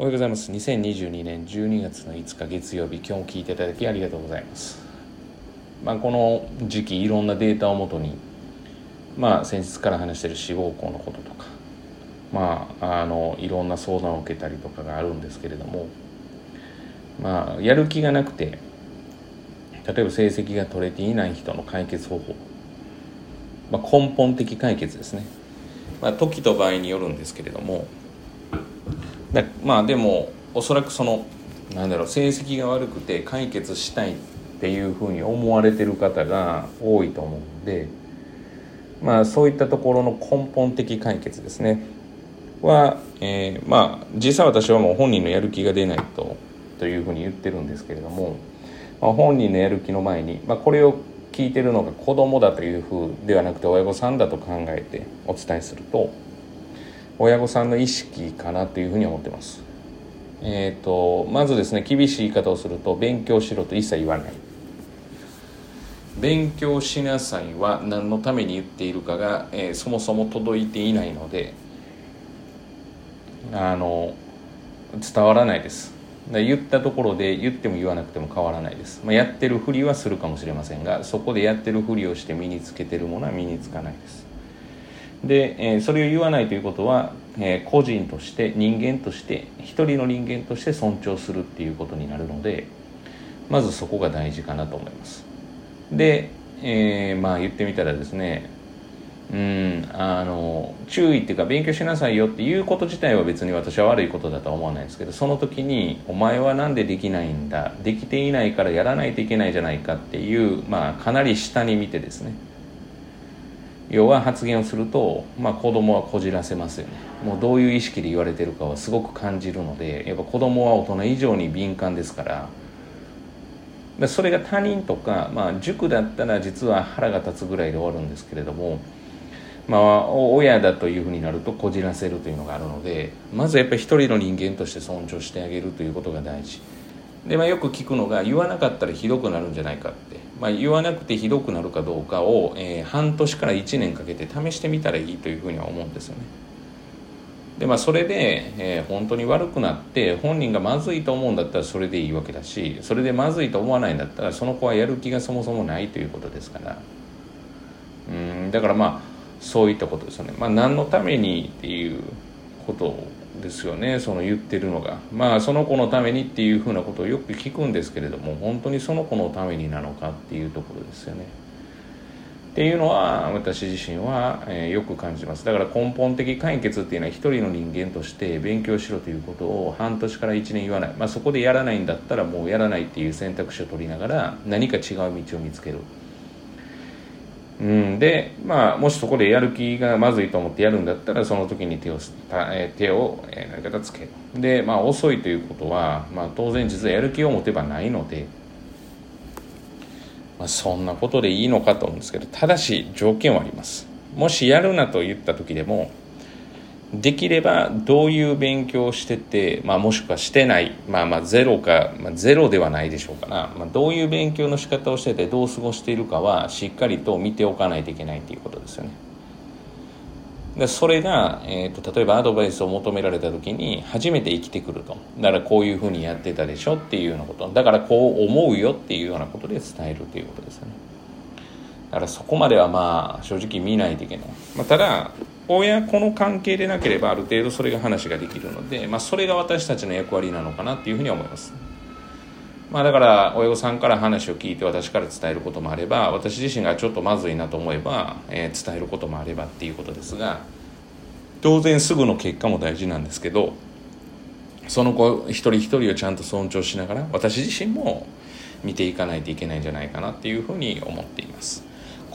おはようございます。2022年12月の5日月曜日今日も聞いていただきありがとうございます。まあこの時期いろんなデータをもとにまあ先日から話している志望校のこととかまああのいろんな相談を受けたりとかがあるんですけれどもまあやる気がなくて例えば成績が取れていない人の解決方法、まあ、根本的解決ですね、まあ、時と場合によるんですけれどもだまあでもおそらくそのなんだろう成績が悪くて解決したいっていうふうに思われてる方が多いと思うんでまあそういったところの根本的解決ですね。は、えー、まあ実際私はもう本人のやる気が出ないとというふうに言ってるんですけれども、まあ、本人のやる気の前に、まあ、これを聞いてるのが子供だというふうではなくて親御さんだと考えてお伝えすると親御さんの意識かなというふうに思ってます。えーと、まずですね厳しい言い方をすると勉強しろと一切言わない。勉強しなさいは何のために言っているかが、えー、そもそも届いていないのであの伝わらないです。言ったところで言っても言わなくても変わらないです、まあ、やってるふりはするかもしれませんがそこでやってるふりをして身につけてるものは身につかないです。で、えー、それを言わないということは、えー、個人として人間として一人の人間として尊重するっていうことになるのでまずそこが大事かなと思います。で、えー、まあ言ってみたらですねうんあの注意っていうか勉強しなさいよっていうこと自体は別に私は悪いことだとは思わないんですけどその時に「お前は何でできないんだできていないからやらないといけないじゃないか」っていうまあかなり下に見てですね要は発言をすると、まあ、子供はこじらせますよね。もうどういう意識で言われてるかはすごく感じるのでやっぱ子供は大人以上に敏感ですから。それが他人とか、まあ、塾だったら実は腹が立つぐらいで終わるんですけれども、まあ、親だというふうになるとこじらせるというのがあるのでまずやっぱり一人の人間として尊重してあげるということが大事。で、まあ、よく聞くのが言わなかったらひどくなるんじゃないかって。まあ、言わなくてひどくなるかどうかを、えー、半年から1年かけて試してみたらいいというふうには思うんですよね。でまあそれで、えー、本当に悪くなって本人がまずいと思うんだったらそれでいいわけだしそれでまずいと思わないんだったらその子はやる気がそもそもないということですからうんだからまあそういったことですよね。まあ、何のためにっていうことですよねその言ってるのが。まあその子のためにっていうふうなことをよく聞くんですけれども本当にその子のためになのかっていうところですよね。っていうのは私自身は、えー、よく感じます。だから根本的解決っていうのは一人の人間として勉強しろということを半年から1年言わない、まあ、そこでやらないんだったらもうやらないっていう選択肢を取りながら何か違う道を見つける。うん、で、まあ、もしそこでやる気がまずいと思ってやるんだったらその時に手を手を、えー、何かつけ。るで、まあ、遅いということは、まあ、当然実はやる気を持てばないので、まあ、そんなことでいいのかと思うんですけどただし条件はあります。もしやるなと言った時でもできればどういう勉強をしてて、まあ、もしくはしてない、まあ、まあゼロか、まあ、ゼロではないでしょうかな、まあ、どういう勉強の仕方をしててどう過ごしているかはしっかりと見ておかないといけないということですよね。でそれが、えーと、例えばアドバイスを求められた時に初めて生きてくると。だからこういうふうにやってたでしょっていうようなこと。だからこう思うよっていうようなことで伝えるということですよね。だからそこまではまあ正直見ないといけない、まあ、ただ親子の関係でなければある程度それが話ができるので、まあ、それが私たちの役割なのかなっていうふうに思います。まあ、だから親御さんから話を聞いて私から伝えることもあれば私自身がちょっとまずいなと思えば、えー、伝えることもあればっていうことですが当然すぐの結果も大事なんですけどその子一人一人をちゃんと尊重しながら私自身も見ていかないといけないんじゃないかなっていうふうに思っています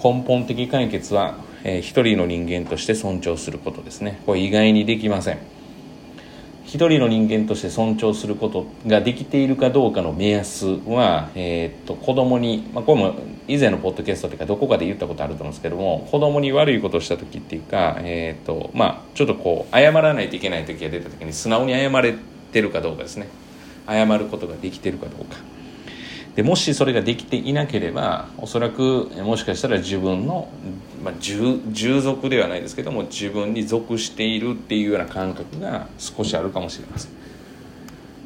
根本的解決はえー、一人の人間として尊重することですね。これ意外にできません。一人の人間として尊重することができているかどうかの目安は、えー、っと子供に、まあ、これも以前のポッドキャストというかどこかで言ったことあると思うんですけども子供に悪いことをした時っていうか、えー、っとまあ、ちょっとこう謝らないといけない時が出た時に素直に謝れてるかどうかですね。謝ることができてるかどうか。でもしそれができていなければおそらくもしかしたら自分の、まあ、従従属ではないですけども自分に属しているっていうような感覚が少しあるかもしれません。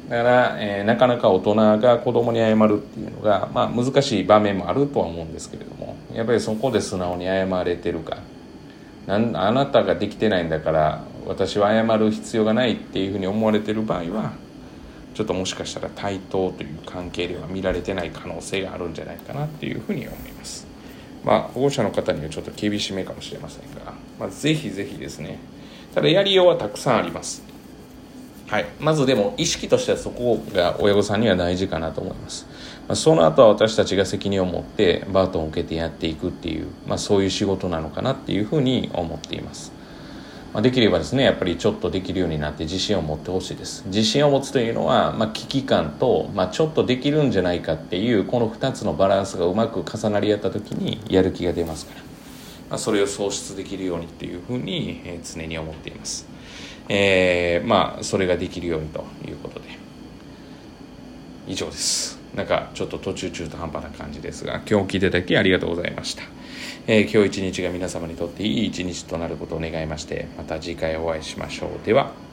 だから、えーなかなか大人が子供に謝るっていうのが、まあ、難しい場面もあるとは思うんですけれどもやっぱりそこで素直に謝れてるか。なんあなたができてないんだから私は謝る必要がないっていうふうに思われてる場合はちょっともしかしたら対等という関係では見られてない可能性があるんじゃないかなっていうふうに思います。まあ保護者の方にはちょっと厳しめかもしれませんが、まあ、ぜひぜひですねただやりようはたくさんあります。はい、まずでも意識としてはそこが親御さんには大事かなと思います、ま、その後は私たちが責任を持ってバートンを受けてやっていくっていう、まあ、そういう仕事なのかなっていうふうに思っています、まあ、できればですねやっぱりちょっとできるようになって自信を持ってほしいです。自信を持つというのは、まあ、危機感と、まあ、ちょっとできるんじゃないかっていうこの2つのバランスがうまく重なり合った時にやる気が出ますから、まあ、それを創出できるようにっていうふうに、えー常に思っています。えーまあそれができるようにということで。以上です。なんかちょっと途中中途半端な感じですが今日聞いていただきありがとうございました、えー今日一日が皆様にとっていい一日となることを願いましてまた次回お会いしましょう。では。